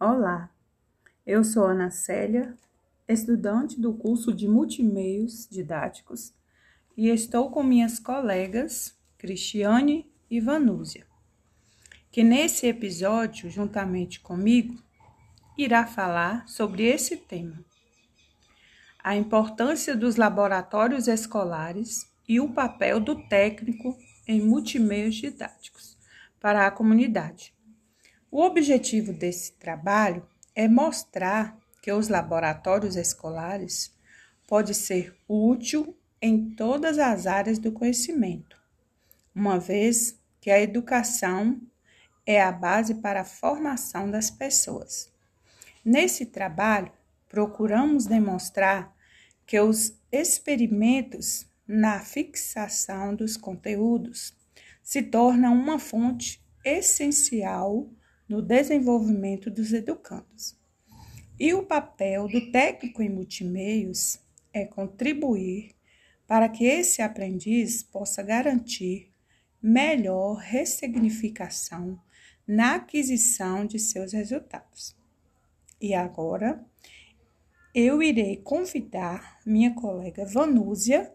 Olá, eu sou Ana Célia, estudante do curso de Multimeios Didáticos e estou com minhas colegas Cristiane e Vanúzia, que nesse episódio, juntamente comigo, irá falar sobre esse tema: a importância dos laboratórios escolares e o papel do técnico em multimeios didáticos para a comunidade. O objetivo desse trabalho é mostrar que os laboratórios escolares pode ser útil em todas as áreas do conhecimento, uma vez que a educação é a base para a formação das pessoas. Nesse trabalho, procuramos demonstrar que os experimentos na fixação dos conteúdos se tornam uma fonte essencial no desenvolvimento dos educandos. E o papel do técnico em multimeios é contribuir para que esse aprendiz possa garantir melhor ressignificação na aquisição de seus resultados. E agora eu irei convidar minha colega Vanúzia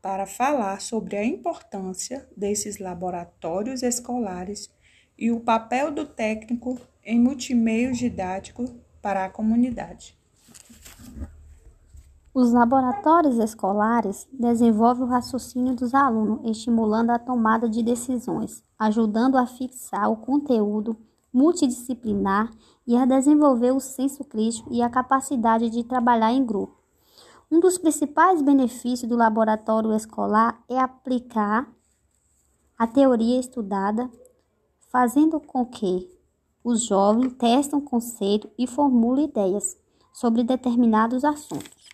para falar sobre a importância desses laboratórios escolares e o papel do técnico em multimeios didáticos para a comunidade. Os laboratórios escolares desenvolvem o raciocínio dos alunos, estimulando a tomada de decisões, ajudando a fixar o conteúdo multidisciplinar e a desenvolver o senso crítico e a capacidade de trabalhar em grupo. Um dos principais benefícios do laboratório escolar é aplicar a teoria estudada fazendo com que os jovens testem conceitos e formulem ideias sobre determinados assuntos.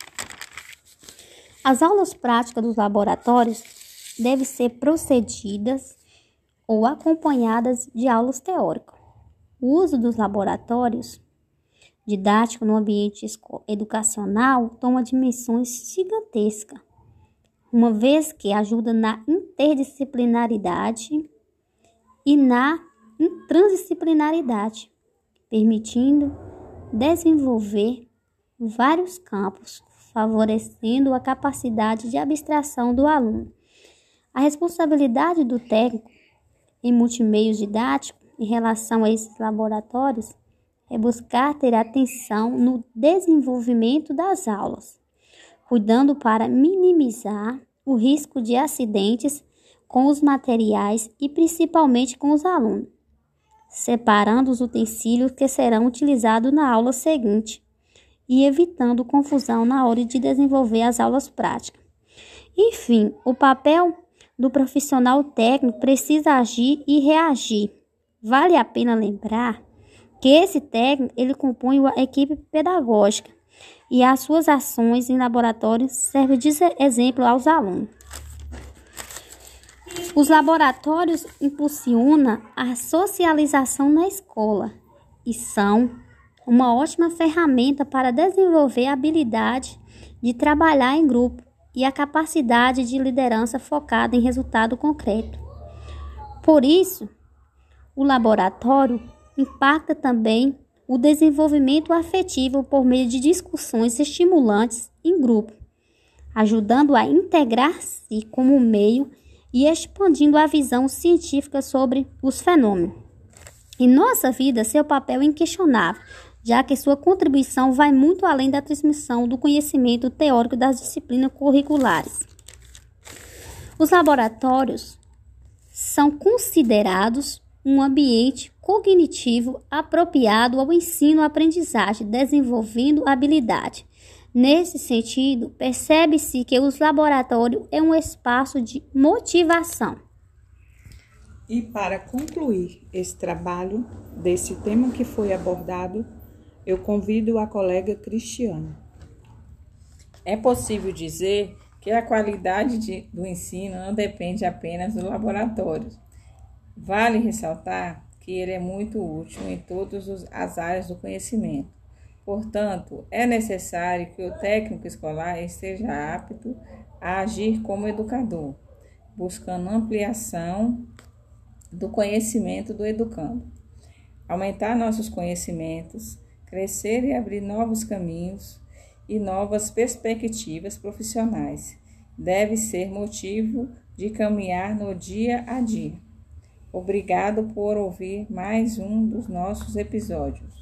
As aulas práticas dos laboratórios devem ser procedidas ou acompanhadas de aulas teóricas. O uso dos laboratórios didáticos no ambiente educacional toma dimensões gigantescas, uma vez que ajuda na interdisciplinaridade e na transdisciplinaridade, permitindo desenvolver vários campos, favorecendo a capacidade de abstração do aluno. A responsabilidade do técnico em multimeios didáticos em relação a esses laboratórios é buscar ter atenção no desenvolvimento das aulas, cuidando para minimizar o risco de acidentes com os materiais e principalmente com os alunos separando os utensílios que serão utilizados na aula seguinte e evitando confusão na hora de desenvolver as aulas práticas. Enfim, o papel do profissional técnico precisa agir e reagir. Vale a pena lembrar que esse técnico ele compõe a equipe pedagógica e as suas ações em laboratório servem de exemplo aos alunos. Os laboratórios impulsionam a socialização na escola e são uma ótima ferramenta para desenvolver a habilidade de trabalhar em grupo e a capacidade de liderança focada em resultado concreto. Por isso, o laboratório impacta também o desenvolvimento afetivo por meio de discussões estimulantes em grupo, ajudando a integrar-se como meio e expandindo a visão científica sobre os fenômenos. Em nossa vida, seu papel é inquestionável, já que sua contribuição vai muito além da transmissão do conhecimento teórico das disciplinas curriculares. Os laboratórios são considerados um ambiente cognitivo apropriado ao ensino-aprendizagem, desenvolvendo habilidade Nesse sentido, percebe-se que os laboratórios é um espaço de motivação. E para concluir esse trabalho desse tema que foi abordado, eu convido a colega Cristiane. É possível dizer que a qualidade de, do ensino não depende apenas dos laboratórios. Vale ressaltar que ele é muito útil em todas as áreas do conhecimento Portanto, é necessário que o técnico escolar esteja apto a agir como educador, buscando ampliação do conhecimento do educando. Aumentar nossos conhecimentos crescer e abrir novos caminhos e novas perspectivas profissionais. Deve ser motivo de caminhar no dia a dia. Obrigado por ouvir mais um dos nossos episódios.